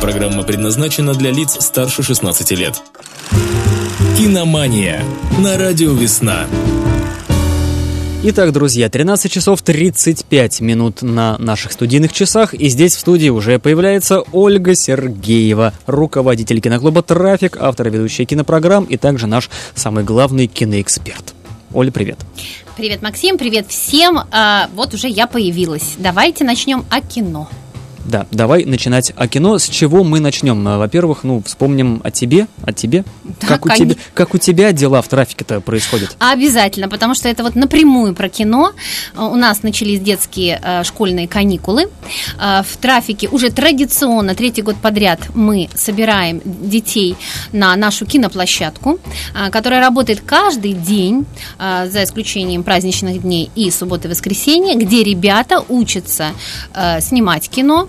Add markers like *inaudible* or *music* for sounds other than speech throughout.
Программа предназначена для лиц старше 16 лет. Киномания на радио «Весна». Итак, друзья, 13 часов 35 минут на наших студийных часах, и здесь в студии уже появляется Ольга Сергеева, руководитель киноклуба «Трафик», автор и ведущая кинопрограмм, и также наш самый главный киноэксперт. Оля, привет. Привет, Максим, привет всем. А, вот уже я появилась. Давайте начнем о кино. Да, давай начинать о кино. С чего мы начнем? Э, во-первых, ну, вспомним о тебе, о тебе. Да, как, у тебя как у тебя дела в трафике-то происходят? Обязательно, потому что это вот напрямую про кино. Э, у нас начались детские э, школьные каникулы. Э, в трафике уже традиционно, третий год подряд, мы собираем детей на нашу киноплощадку, э, которая работает каждый день, э, за исключением праздничных дней и субботы и воскресенья, где ребята учатся э, снимать кино,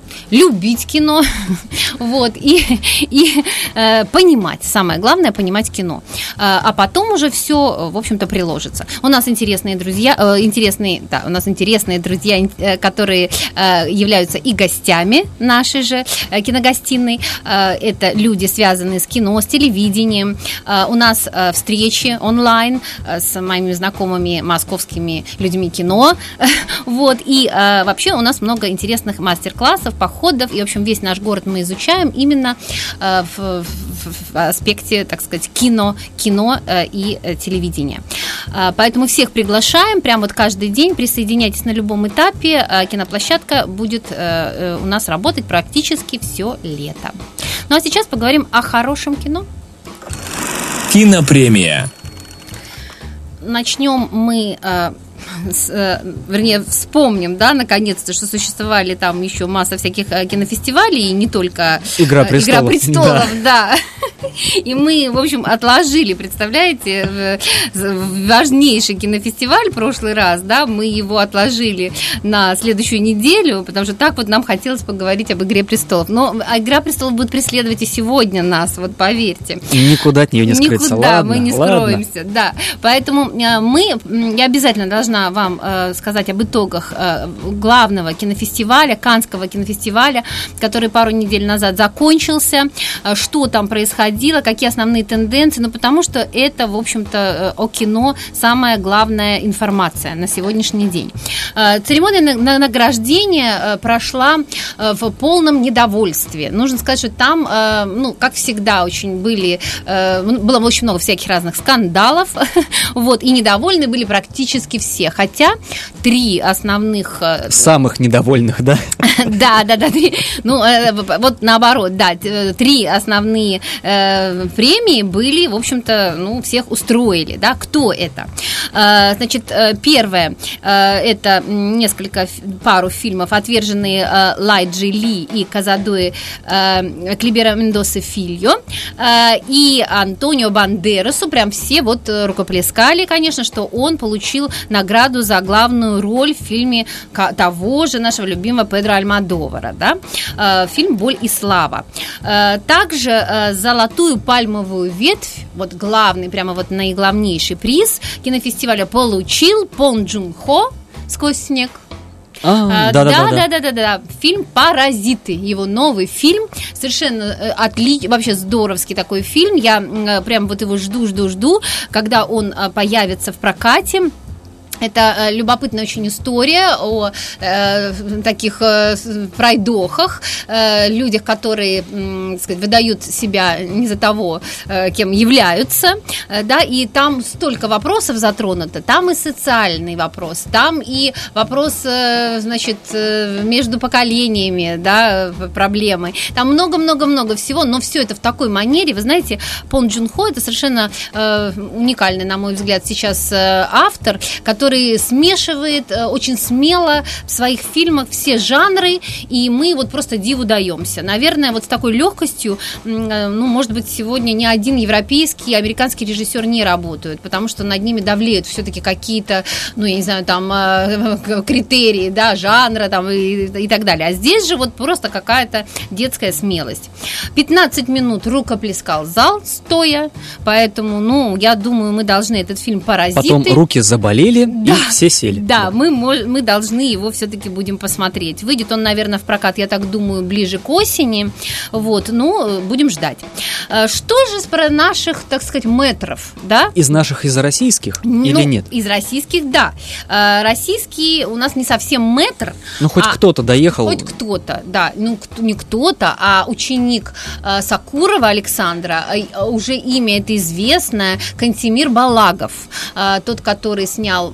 любить кино, *laughs* вот, и, и э, понимать, самое главное, понимать кино. Э, а потом уже все, в общем-то, приложится. У нас интересные друзья, э, интересные, да, у нас интересные друзья, э, которые э, являются и гостями нашей же э, киногостиной. Э, это люди, связанные с кино, с телевидением. Э, у нас э, встречи онлайн э, с моими знакомыми московскими людьми кино. *laughs* вот, и э, вообще у нас много интересных мастер-классов, походов. И, в общем, весь наш город мы изучаем именно э, в, в, в аспекте, так сказать, кино, кино э, и э, телевидения. Поэтому всех приглашаем прямо вот каждый день. Присоединяйтесь на любом этапе. Киноплощадка будет у нас работать практически все лето. Ну а сейчас поговорим о хорошем кино. Кинопремия. Начнем мы вернее, вспомним, да, наконец-то, что существовали там еще масса всяких э, кинофестивалей, и не только Игра престолов, Игра престолов да. да. *laughs* И мы, в общем, отложили, представляете, важнейший кинофестиваль в прошлый раз, да, мы его отложили на следующую неделю, потому что так вот нам хотелось поговорить об «Игре престолов». Но «Игра престолов» будет преследовать и сегодня нас, вот поверьте. Никуда от нее не скрыться, Никуда ладно, мы не ладно. скроемся, да. Поэтому э, мы, я обязательно должна вам э, сказать об итогах э, главного кинофестиваля, Канского кинофестиваля, который пару недель назад закончился, что там происходило, какие основные тенденции, ну, потому что это, в общем-то, э, о кино самая главная информация на сегодняшний день. Э, церемония награждения э, прошла в полном недовольстве. Нужно сказать, что там, ну, как всегда, очень были, было очень много всяких разных скандалов, *laughs* вот, и недовольны были практически все, хотя три основных... Самых недовольных, да? *laughs* Да, да, да, ну, вот наоборот, да, три основные Э, премии были, в общем-то, ну, всех устроили, да, кто это? Э, значит, э, первое, это несколько, пару фильмов, отверженные Лайджи Ли и Казадуи Клибера Мендосы Фильо и Антонио Бандерасу, прям все вот рукоплескали, конечно, что он получил награду за главную роль в фильме того же нашего любимого Педро Альмадовара, да, фильм «Боль и слава». Также золотой золотую пальмовую ветвь, вот главный, прямо вот наиглавнейший приз кинофестиваля получил Пон Джун Хо «Сквозь снег». А, а, да, да, да, да, да, да, Фильм "Паразиты", его новый фильм, совершенно э, отличный, вообще здоровский такой фильм. Я э, прям вот его жду, жду, жду, когда он э, появится в прокате. Это э, любопытная очень история о э, таких э, пройдохах, э, людях, которые, э, сказать, выдают себя не за того, э, кем являются, э, да, и там столько вопросов затронуто, там и социальный вопрос, там и вопрос, э, значит, э, между поколениями, да, проблемы, там много-много-много всего, но все это в такой манере, вы знаете, Пон Джун Хо это совершенно э, уникальный, на мой взгляд, сейчас э, автор, который который смешивает э, очень смело в своих фильмах все жанры, и мы вот просто диву даемся. Наверное, вот с такой легкостью, э, ну, может быть, сегодня ни один европейский, американский режиссер не работают, потому что над ними давлеют все-таки какие-то, ну, я не знаю, там, э, *laughs* критерии, да, жанра, там, и, и так далее. А здесь же вот просто какая-то детская смелость. 15 минут рукоплескал зал стоя, поэтому, ну, я думаю, мы должны этот фильм «Паразиты». Потом руки заболели, И все сели. Да, мы, мы должны его все-таки будем посмотреть. Выйдет он, наверное, в прокат, я так думаю, ближе к осени. Вот, ну, будем ждать. Э, что же про наших, так сказать, метров, да? Из наших, из российских Ну, или нет? Из российских, да. Э, Российский у нас не совсем метр. Ну, хоть а кто-то доехал. Хоть кто-то, да. Ну, не кто-то, а ученик э, Сакурова Александра, уже имя это известное, Кантемир Балагов. Тот, который снял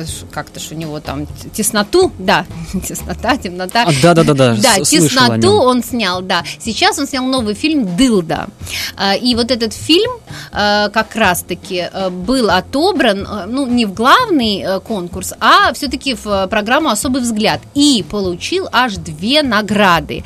э, как-то ж у него там тесноту, да, *laughs* теснота, темнота. А, да-да-да-да, Да, с- слышал о тесноту он снял, да. Сейчас он снял новый фильм «Дылда». А, И вот этот фильм э, как раз-таки э, был отобран, ну, не в главный конкурс, а все-таки в программу «Особый взгляд». И получил аж две награды.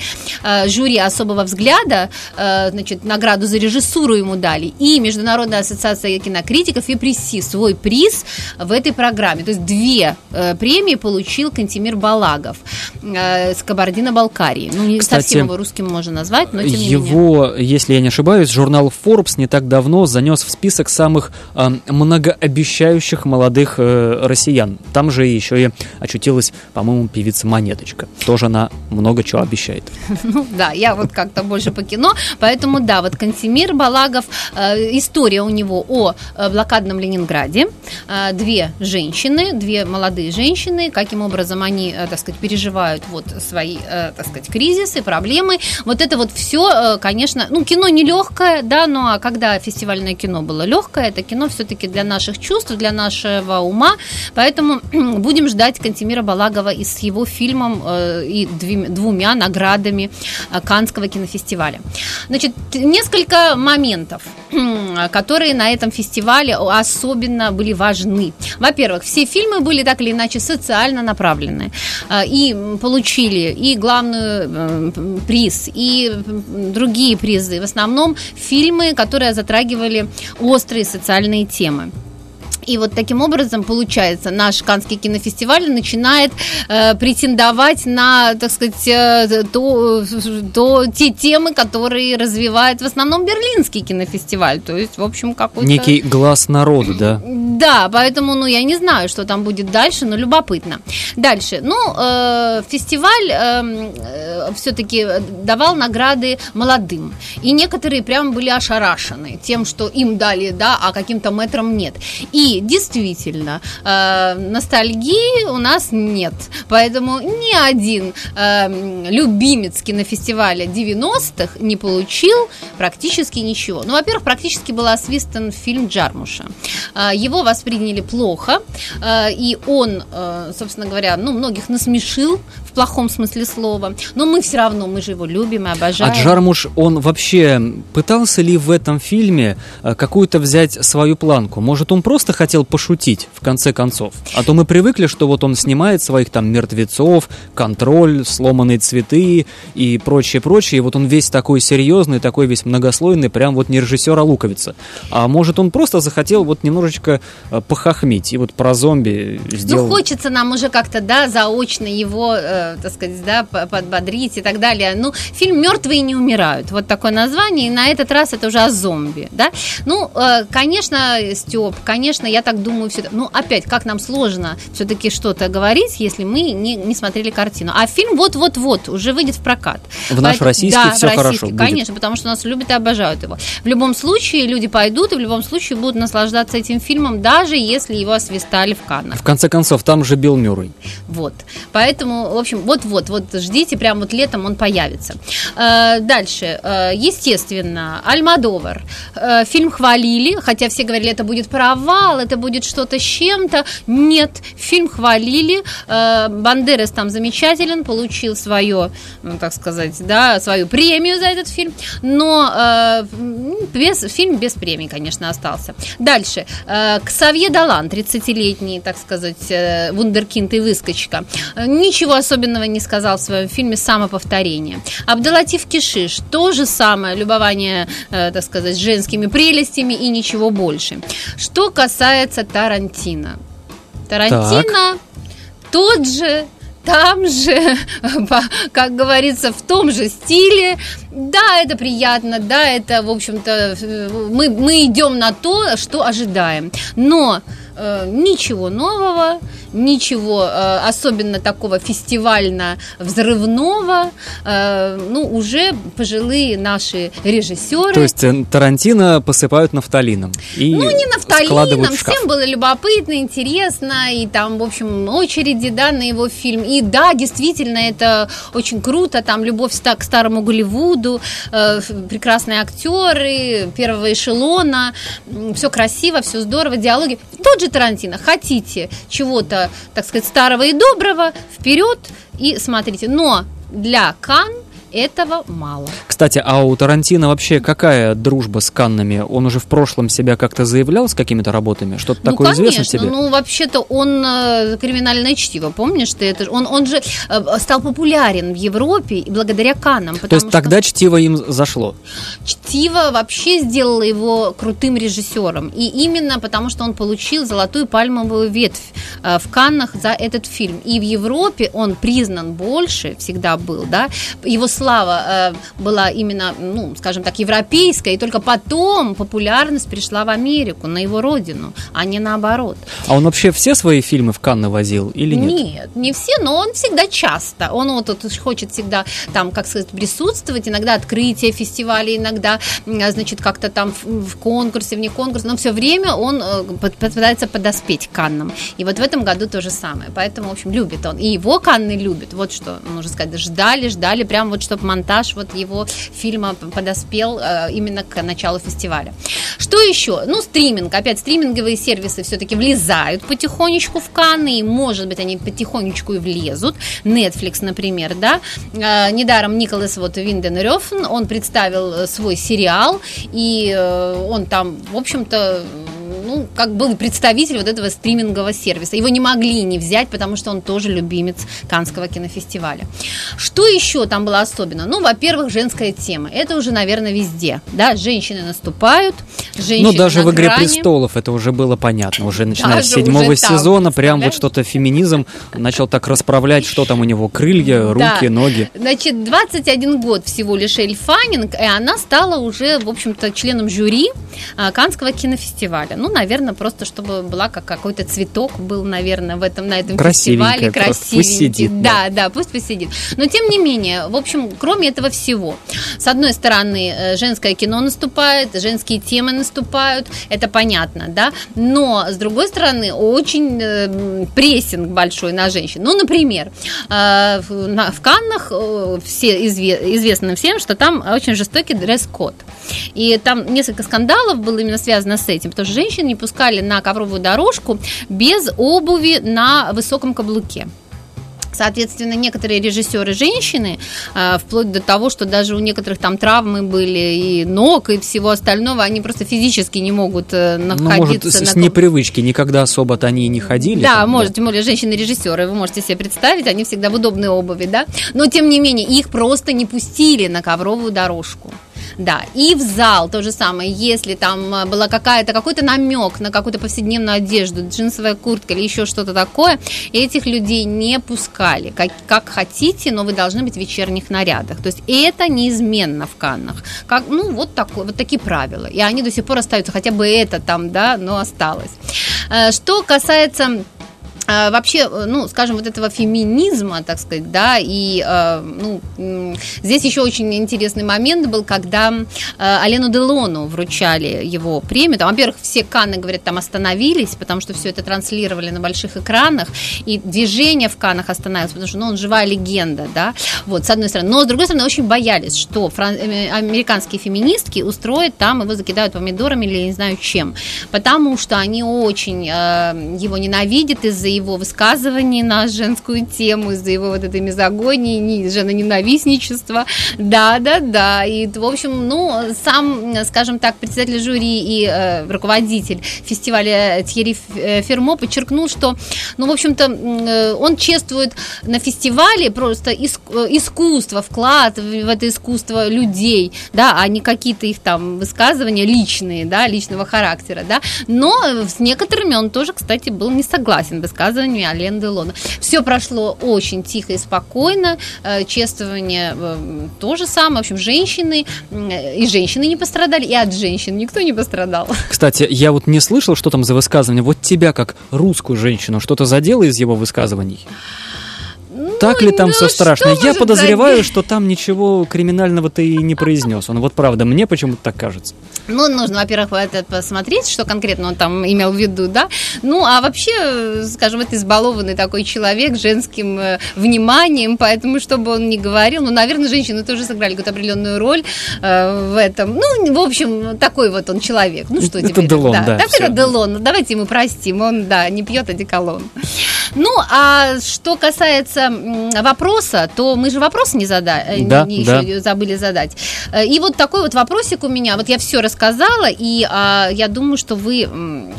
Жюри «Особого взгляда», значит, награду за режиссуру ему дали. И Международная ассоциация кинокритиков и пресси свой приз в этой программе. То есть две э, премии получил Кантемир Балагов э, с Кабардино-Балкарии. Ну, не Кстати, совсем его русским можно назвать, но тем не менее. Его, если я не ошибаюсь, журнал Forbes не так давно занес в список самых э, многообещающих молодых э, россиян. Там же еще и очутилась, по-моему, певица Монеточка. Тоже она много чего обещает. *laughs* Ну, да, я вот как-то больше по кино, поэтому да, вот Кантемир Балагов, э, история у него о э, блокадном Ленинграде, Э, две женщины, две молодые женщины, каким образом они, э, так сказать, переживают вот свои, э, так сказать, кризисы, проблемы, вот это вот все, конечно, ну, кино не легкое, да, ну, а когда фестивальное кино было легкое, это кино все-таки для наших чувств, для нашего ума, поэтому *clears throat* будем ждать Кантемира Балагова и с его фильмом э, и двумя наградами э, Канского кинофестиваля. Значит, несколько моментов, *clears throat* которые на этом фестивале особенно были важны. Во-первых, все фильмы были так или иначе социально направлены э, и получили и главную э, приз, и другие призы. В основном фильмы, которые затрагивали острые социальные темы. И вот таким образом, получается, наш Канский кинофестиваль начинает э, претендовать на, так сказать, э, то, то, те темы, которые развивает в основном Берлинский кинофестиваль. То есть, в общем, какой-то... Некий глаз народа, да? Да, поэтому, ну, я не знаю, что там будет дальше, но любопытно. Дальше, ну, э, фестиваль э, все-таки давал награды молодым, и некоторые прям были ошарашены тем, что им дали, да, а каким-то метрам нет. И действительно, э, ностальгии у нас нет, поэтому ни один э, любимец кинофестиваля 90-х не получил практически ничего. Ну, во-первых, практически был освистан фильм Джармуша. Э, Его восприняли плохо, э, и он, э, собственно говоря, ну, многих насмешил в плохом смысле слова. Но мы все равно, мы же его любим и обожаем. А Джармуш, он вообще пытался ли в этом фильме э, какую-то взять свою планку? Может, он просто хотел пошутить, в конце концов? А то мы привыкли, что вот он снимает своих там мертвецов, контроль, сломанные цветы и прочее, прочее. И вот он весь такой серьезный, такой весь многослойный, прям вот не режиссер, а луковица. А может, он просто захотел вот немножечко э, похохмить и вот про зомби сделал... Ну, хочется нам уже как-то, да, заочно его, э, так сказать, да, по- подбодрить и так далее. Ну, фильм «Мертвые не умирают». Вот такое название, и на этот раз это уже о зомби, да. Ну, э, конечно, Степ, конечно, я так думаю, все. Ну, опять, как нам сложно все-таки что-то говорить, если мы не, не смотрели картину. А фильм вот-вот-вот уже выйдет в прокат. В наш Поэтому- российский да, всё в российский, хорошо будет. Конечно, потому что нас любят и обожают его. В любом случае, люди пойдут и в любом случае будут наслаждаться этим фильмом, даже если его освистали в Каннах. В конце концов, там же Билл Мюррей. Вот. Поэтому, в общем, вот-вот, вот ждите, прям вот летом он появится. Э, Дальше. Э, Естественно, Альмадовар. Э, Фильм хвалили, хотя все говорили, это будет провал, это будет что-то с чем-то. Нет, фильм хвалили. Э, Бандерас там замечателен, получил свое, ну, так сказать, да, свою премию за этот фильм. Но э, без, фильм без премии, конечно, остался. Дальше. Э, Ксавье Далан, 30-летний, так сказать, вундеркинд и выскочка. Ничего особенного не сказал в своем фильме «Самоповторение». Абдалатив Кишиш, то же самое, любование, так сказать, женскими прелестями и ничего больше. Что касается Тарантино. Тарантино тот же, там же, *laughs* как говорится, в том же стиле. Да, это приятно, да, это, в общем-то, э, мы, мы идем на то, что ожидаем. Но э, ничего нового, ничего э, особенно такого фестивально взрывного. Э, ну, уже пожилые наши режиссеры. То есть э, Тарантино посыпают нафталином. И ну, не нафталином, всем было любопытно, интересно, и там, в общем, очереди, да, на его фильм. И да, действительно, это очень круто, там любовь к старому Голливуду, э, прекрасные актеры, первого эшелона, все красиво, все здорово, диалоги. Тот же Тарантино, хотите чего-то, так сказать, старого и доброго, вперед и смотрите. Но для Кан этого мало. Кстати, а у Тарантино вообще какая дружба с Каннами? Он уже в прошлом себя как-то заявлял с какими-то работами? Что-то ну, такое конечно. известно тебе? Ну, вообще-то он э, криминальное чтиво, помнишь ты это? Он, он же э, стал популярен в Европе благодаря Каннам. То есть тогда чтиво им зашло? Чтиво вообще сделало его крутым режиссером. И именно потому, что он получил золотую пальмовую ветвь в Каннах за этот фильм. И в Европе он признан больше, всегда был, да. Его слава э, была именно, ну, скажем так, европейская, и только потом популярность пришла в Америку, на его родину, а не наоборот. А он вообще все свои фильмы в Канны возил или нет? Нет, не все, но он всегда часто. Он вот тут хочет всегда там, как сказать, присутствовать, иногда открытие фестиваля, иногда, значит, как-то там в, в конкурсе, вне конкурса, но все время он э, пытается подоспеть Каннам. И вот в этом году то же самое. Поэтому, в общем, любит он. И его Канны любят. Вот что нужно сказать. Ждали, ждали, прям вот чтобы монтаж вот его фильма подоспел э, именно к началу фестиваля. Что еще? Ну, стриминг. Опять стриминговые сервисы все-таки влезают потихонечку в Канны, и, может быть, они потихонечку и влезут. Netflix, например, да. Э, недаром Николас вот Винден Рёфн, он представил свой сериал, и э, он там, в общем-то, ну, как был представитель вот этого стримингового сервиса. Его не могли не взять, потому что он тоже любимец Канского кинофестиваля. Что еще там было особенно? Ну, во-первых, женская тема. Это уже, наверное, везде. Да, женщины наступают, женщины Ну, даже в «Игре грани. престолов» это уже было понятно. Уже начиная с Даже седьмого уже там, сезона, прям вот что-то феминизм начал так расправлять, что там у него, крылья, руки, Да. ноги. Значит, 21 год всего лишь Эль Фаннинг, и она стала уже, в общем-то, членом жюри а, Канского кинофестиваля. Ну, наверное, просто чтобы была как какой-то цветок был, наверное, в этом, на этом фестивале. просто, пусть Красивенький. сидит, Да, да, пусть посидит. Но, тем не менее, в общем, кроме этого всего, с одной стороны, э, женское кино наступает, женские темы наступают, это понятно, да, но, с другой стороны, очень э, прессинг большой на женщин. Ну, например, э, в на- в Каннах все изве- известно всем, что там очень жестокий дресс-код. И там несколько скандалов было именно связано с этим, потому что женщин не пускали на ковровую дорожку без обуви на высоком каблуке. Соответственно, некоторые режиссеры женщины, э, вплоть до того, что даже у некоторых там травмы были и ног, и всего остального, они просто физически не могут э, Ну, находиться может, на с непривычки, никогда особо-то они и не ходили. да, там, может, тем более женщины-режиссеры, вы можете себе представить, они всегда в удобной обуви, да, но тем не менее их просто не пустили на ковровую дорожку. Да, и в зал то же самое, если там а, была какая-то, какой-то намек на какую-то повседневную одежду, джинсовая куртка или еще что-то такое, этих людей не пускали. Как, как хотите, но вы должны быть в вечерних нарядах. То есть это неизменно в Каннах. Как, ну, вот, такое, вот такие правила. И они до сих пор остаются, хотя бы это там, да, но осталось. Э, Что касается вообще, э, ну, скажем, вот этого феминизма, так сказать, да, и, э, ну, здесь еще очень интересный момент был, когда э, Алену Делону вручали его премию, там, во-первых, все Канны, говорят, там остановились, потому что все это транслировали на больших экранах, и движение в Каннах остановилось, потому что, ну, он живая легенда, да, вот, с одной стороны, но, с другой стороны, очень боялись, что фран- американские феминистки устроят там, его закидают помидорами или не знаю чем, потому что они очень э, его ненавидят из-за его высказываний на женскую тему, из-за его вот этой мизогонии, не- женоненавистничества. Да, да, да. И, в общем, ну, сам, скажем так, председатель жюри и э, руководитель фестиваля Тьерри э, Фермо подчеркнул, что, ну, в общем-то, э, он чествует на фестивале просто э, искусство, вклад в это искусство людей, да, а не какие-то их там высказывания личные, да, личного характера, да. Но с некоторыми он тоже, кстати, был не согласен высказывать высказываниями Ален Делона. Все прошло очень тихо и спокойно. Э, чествование э, то же самое. В общем, женщины э, и женщины не пострадали, и от женщин никто не пострадал. *laughs* Кстати, я вот не слышал, что там за высказывание. Вот тебя, как русскую женщину, что-то задело из его высказываний? Так ли там ну, все страшно? Я подозреваю, задеть? что там ничего криминального-то и не произнес. Он вот правда, мне почему-то так кажется. Ну, нужно, во-первых, это посмотреть, что конкретно он там имел в виду, да. Ну, а вообще, скажем, это избалованный такой человек женским э, вниманием, поэтому, что бы он ни говорил, ну, наверное, женщины тоже сыграли какую-то определенную роль э, в этом. Ну, в общем, такой вот он человек. Ну, что Это теперь? Делон, да, Так всё. это Делон. Давайте ему простим. Он, да, не пьет одеколон. Ну, а что касается вопроса, то мы же вопросы не задали, Да, не, да. еще забыли задать. Э, И вот такой вот вопросик у меня. Вот я все рассказала, и а, я думаю, что вы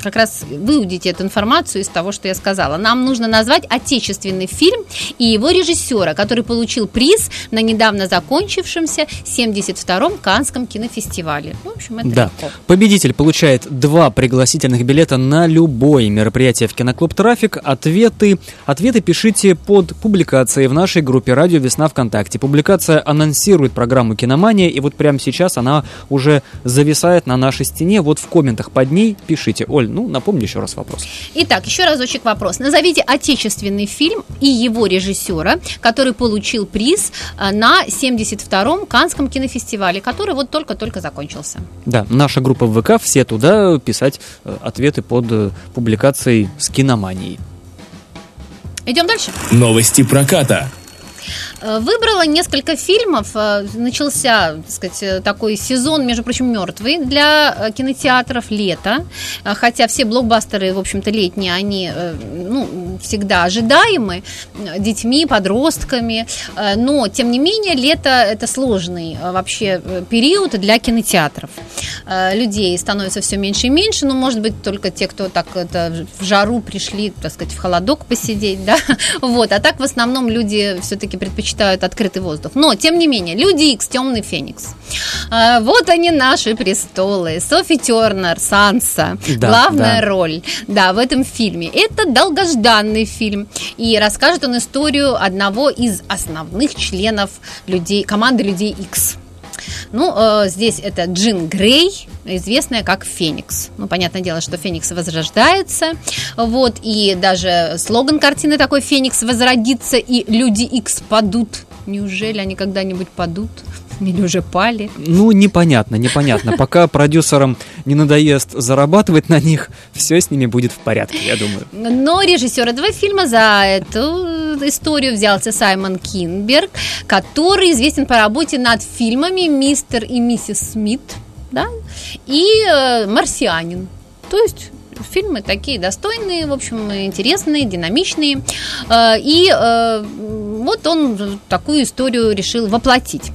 как раз выудите эту информацию из того, что я сказала. Нам нужно назвать отечественный фильм и его режиссера, который получил приз на недавно закончившемся 72-м Канском кинофестивале. В общем, это Да. легко. Победитель получает два пригласительных билета на любое мероприятие в Киноклуб Трафик. Ответы, ответы пишите под публикацией в нашей группе «Радио Весна ВКонтакте». Публикация анонсирует программу «Киномания», и вот прямо сейчас она уже зависает на нашей стене. Вот в комментах под ней пишите. Оль, ну, напомни еще раз вопрос. Итак, еще разочек вопрос. Назовите отечественный фильм и его режиссера, который получил приз э, на 72-м Канском кинофестивале, который вот только-только закончился. Да, наша группа в ВК, все туда писать э, ответы под э, публикацией с киноманией. Идем дальше. Новости проката. Э, Выбрала несколько фильмов. Э, Начался, так сказать, э, такой сезон, между прочим, мертвый для кинотеатров лето. Хотя все блокбастеры, в общем-то, летние, они ну, всегда ожидаемы э, детьми, подростками. Э, Но, тем не менее, лето – это сложный э, вообще период для кинотеатров. Людей становится все меньше и меньше. Ну, может быть, только те, кто так это в жару пришли, так сказать, в холодок посидеть, *laughs* да. Вот. А так в основном люди все-таки предпочитают открытый воздух. Но, тем не менее, Люди Икс, Темный Феникс. Вот они, наши престолы. Софи Тернер, Санса. Да, Главная да. роль, да, в этом фильме. Это долгожданный фильм. И расскажет он историю одного из основных членов людей, команды Людей Икс. Ну, э, здесь это Джин Грей, известная как Феникс. Ну, понятное дело, что Феникс возрождается. Вот, и даже слоган картины такой «Феникс возродится, и люди Икс падут». Неужели они когда-нибудь падут? Или уже пали? Ну, непонятно, непонятно. Пока продюсерам не надоест зарабатывать на них, все с ними будет в порядке, я думаю. Но режиссер этого фильма за эту историю взялся Саймон Кинберг, который известен по работе над фильмами «Мистер и миссис Смит» да, и э, «Марсианин». То есть фильмы такие достойные, в общем, интересные, динамичные. Э, И э, вот он такую историю решил воплотить.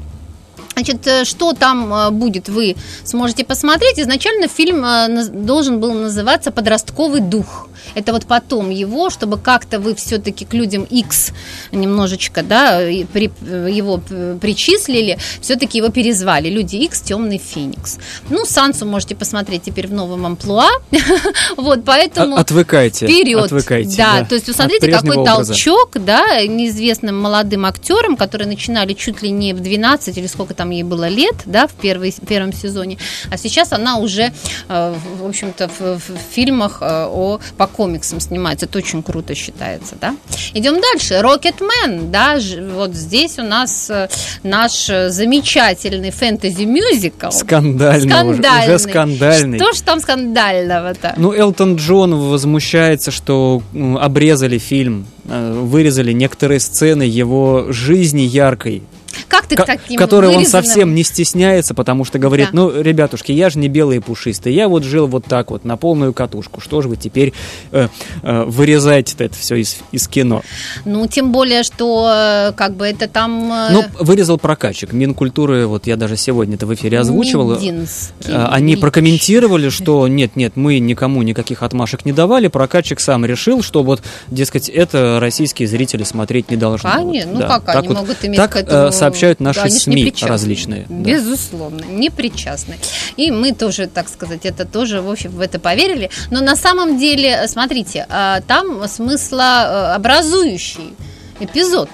Значит, э, что там э, будет, вы сможете посмотреть. Изначально фильм э, должен был называться «Подростковый дух». Это вот потом его, чтобы как-то вы все-таки к людям X немножечко, да, при- э, его п- причислили, все-таки его перезвали. Люди X, Темный Феникс. Ну, Сансу можете посмотреть теперь в новом амплуа. *laughs* Вот, поэтому... О- Отвыкайте. Вперед. Отвыкайте. Да, то есть смотрите, какой образа. толчок, да, неизвестным молодым актерам, которые начинали чуть ли не в 12 или сколько там ей было лет, да, в первом сезоне, а сейчас она уже, э, в общем-то, в, в фильмах э, о, по комиксам снимается. Это очень круто считается, да. Идем дальше. Рокетмен, да, вот здесь у нас э, наш э, замечательный фэнтези-мюзикл. Скандальный, уже, уже скандальный. Что ж там скандального-то? Ну, Элтон Джон возмущается, что обрезали фильм, э, вырезали некоторые сцены его жизни яркой, Как ты к таким которой он вырезанным- совсем не стесняется, потому что говорит, Да. ну, ребятушки, я же не белый и пушистый, я вот жил вот так вот, на полную катушку, что же вы теперь э, э, вырезаете это все из, из кино? Ну, тем более, что э, как бы это там... э, Ну, вырезал прокатчик, Минкультуры, вот я даже сегодня это в эфире озвучивал. Э, Они прокомментировали, что нет, нет, мы никому никаких отмашек не давали. Прокатчик сам решил, что вот, дескать, это российские зрители смотреть не должны. Конечно, Вот, ну да. как они могут иметь так, к этому сообщают наши не СМИ различные. да. Безусловно, не причастны. И мы тоже, так сказать, это тоже, в общем, в это поверили. Но на самом деле, смотрите, а, там смыслообразующий эпизод.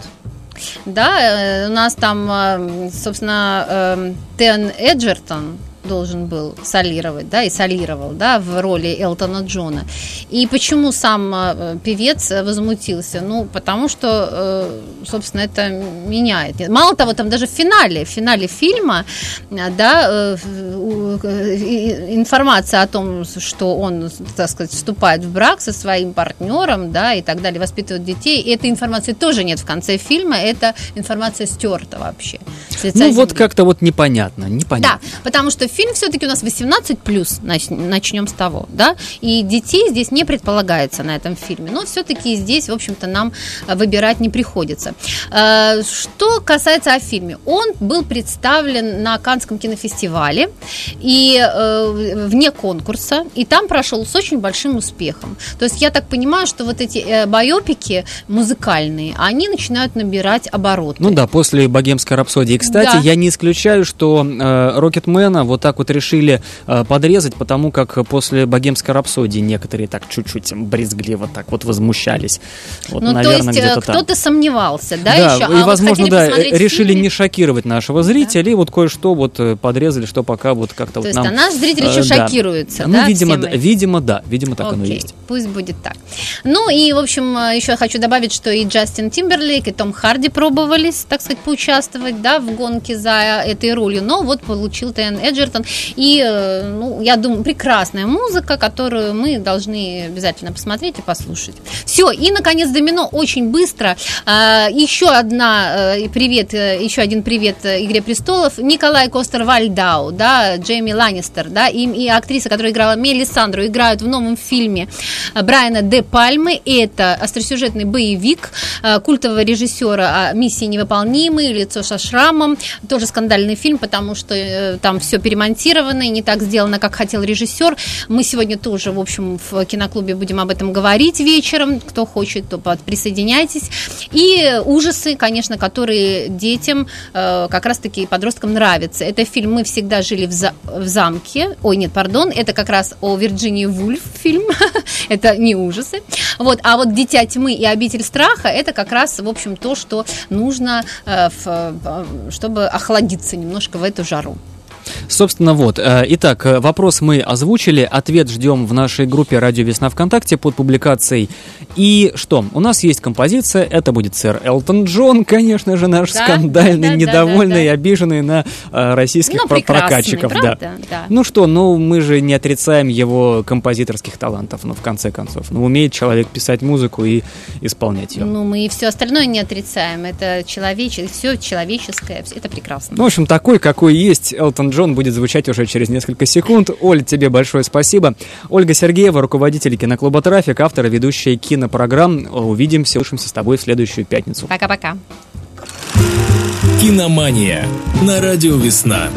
Да, э, у нас там, э, собственно, э, Тен Эджертон должен был солировать, да, и солировал, да, в роли Элтона Джона. И почему сам э, певец возмутился? Ну, потому что, э, собственно, это меняет. Мало того, там даже в финале, в финале фильма, э, да, и- информация о том, что он, так сказать, вступает в брак со своим партнером, да, и так далее, воспитывает детей, этой информации тоже нет в конце фильма, эта информация стерта вообще. Ну вот земли. как-то вот непонятно, непонятно. Да, потому что фильм все-таки у нас 18 плюс, начнем с того, да, и детей здесь не предполагается на этом фильме, но все-таки здесь, в общем-то, нам э, выбирать не приходится. Э, Что касается о фильме, он был представлен на Канском кинофестивале и э, вне конкурса, и там прошел с очень большим успехом. То есть я так понимаю, что вот эти байопики музыкальные, они начинают набирать обороты. Ну да, после богемской рапсодии. Кстати, Да. я не исключаю, что Рокетмена вот так вот решили э, подрезать, потому как после богемской рапсодии некоторые так чуть-чуть брезгливо так вот возмущались. Вот, ну, наверное, то есть э, кто-то сомневался, да, Да, еще? и, А вот возможно, да, решили фильм? не шокировать нашего зрителя, и вот кое-что вот э, подрезали, что пока вот как-то То вот есть нам... а наш зритель еще да. шокируется, Ну, да, видимо, да, видимо, да, видимо, так оно и Окей, есть. Пусть будет так. Ну и, в общем, еще хочу добавить, что и Джастин Тимберлейк, и Том Харди пробовались, так сказать, поучаствовать, да, в гонке за этой ролью, но вот получил Тен Эджертон. И, э, ну, я думаю, прекрасная музыка, которую мы должны обязательно посмотреть и послушать. Все, и, наконец, Домино очень быстро. А, Еще одна, э, привет, э, еще один привет «Игре престолов». Николай Костер Вальдау, да, Джейми Ланнистер, да, и, и актриса, которая играла Мелисандру, играют в новом фильме Брайана Де Пальмы. Это остросюжетный боевик культового режиссера а, «Миссии невыполнимые», «Лицо со шрамом». Тоже скандальный фильм, потому что там все перемонтировано и не так сделано, как хотел режиссер. Мы сегодня тоже, в общем, в киноклубе будем об этом говорить вечером. Кто хочет, то присоединяйтесь. И ужасы, конечно, которые детям, э, как раз-таки подросткам нравятся. Это фильм «Мы всегда жили в, за- в замке». Ой, нет, пардон, это как раз о Вирджинии Вульф фильм. *laughs* это не ужасы. Вот, а вот «Дитя тьмы» и «Обитель страха» это как раз, в общем, то, что нужно, э, э, чтобы охладиться немножко в эту жару. Собственно, вот. э, Итак, э, вопрос мы озвучили, ответ ждем в нашей группе «Радио Весна ВКонтакте» под публикацией. И что? У нас есть композиция, это будет сэр Элтон Джон, конечно же, наш Да, скандальный, да, да, недовольный да, да. и обиженный на э, российских Ну, прокатчиков. да. правда? Да. Ну что, ну мы же не отрицаем его композиторских талантов, ну в конце концов. Ну умеет человек писать музыку и исполнять ее. Ну, мы и все остальное не отрицаем. Это человеческое, все человеческое, это прекрасно. Ну, в общем, такой, какой есть, Элтон Джон будет звучать уже через несколько секунд. Оль, тебе большое спасибо. Ольга Сергеева, руководитель киноклуба «Трафик», автор и ведущая кинопрограмм. Увидимся, услышимся с тобой в следующую пятницу. Пока-пока. Киномания на радио «Весна».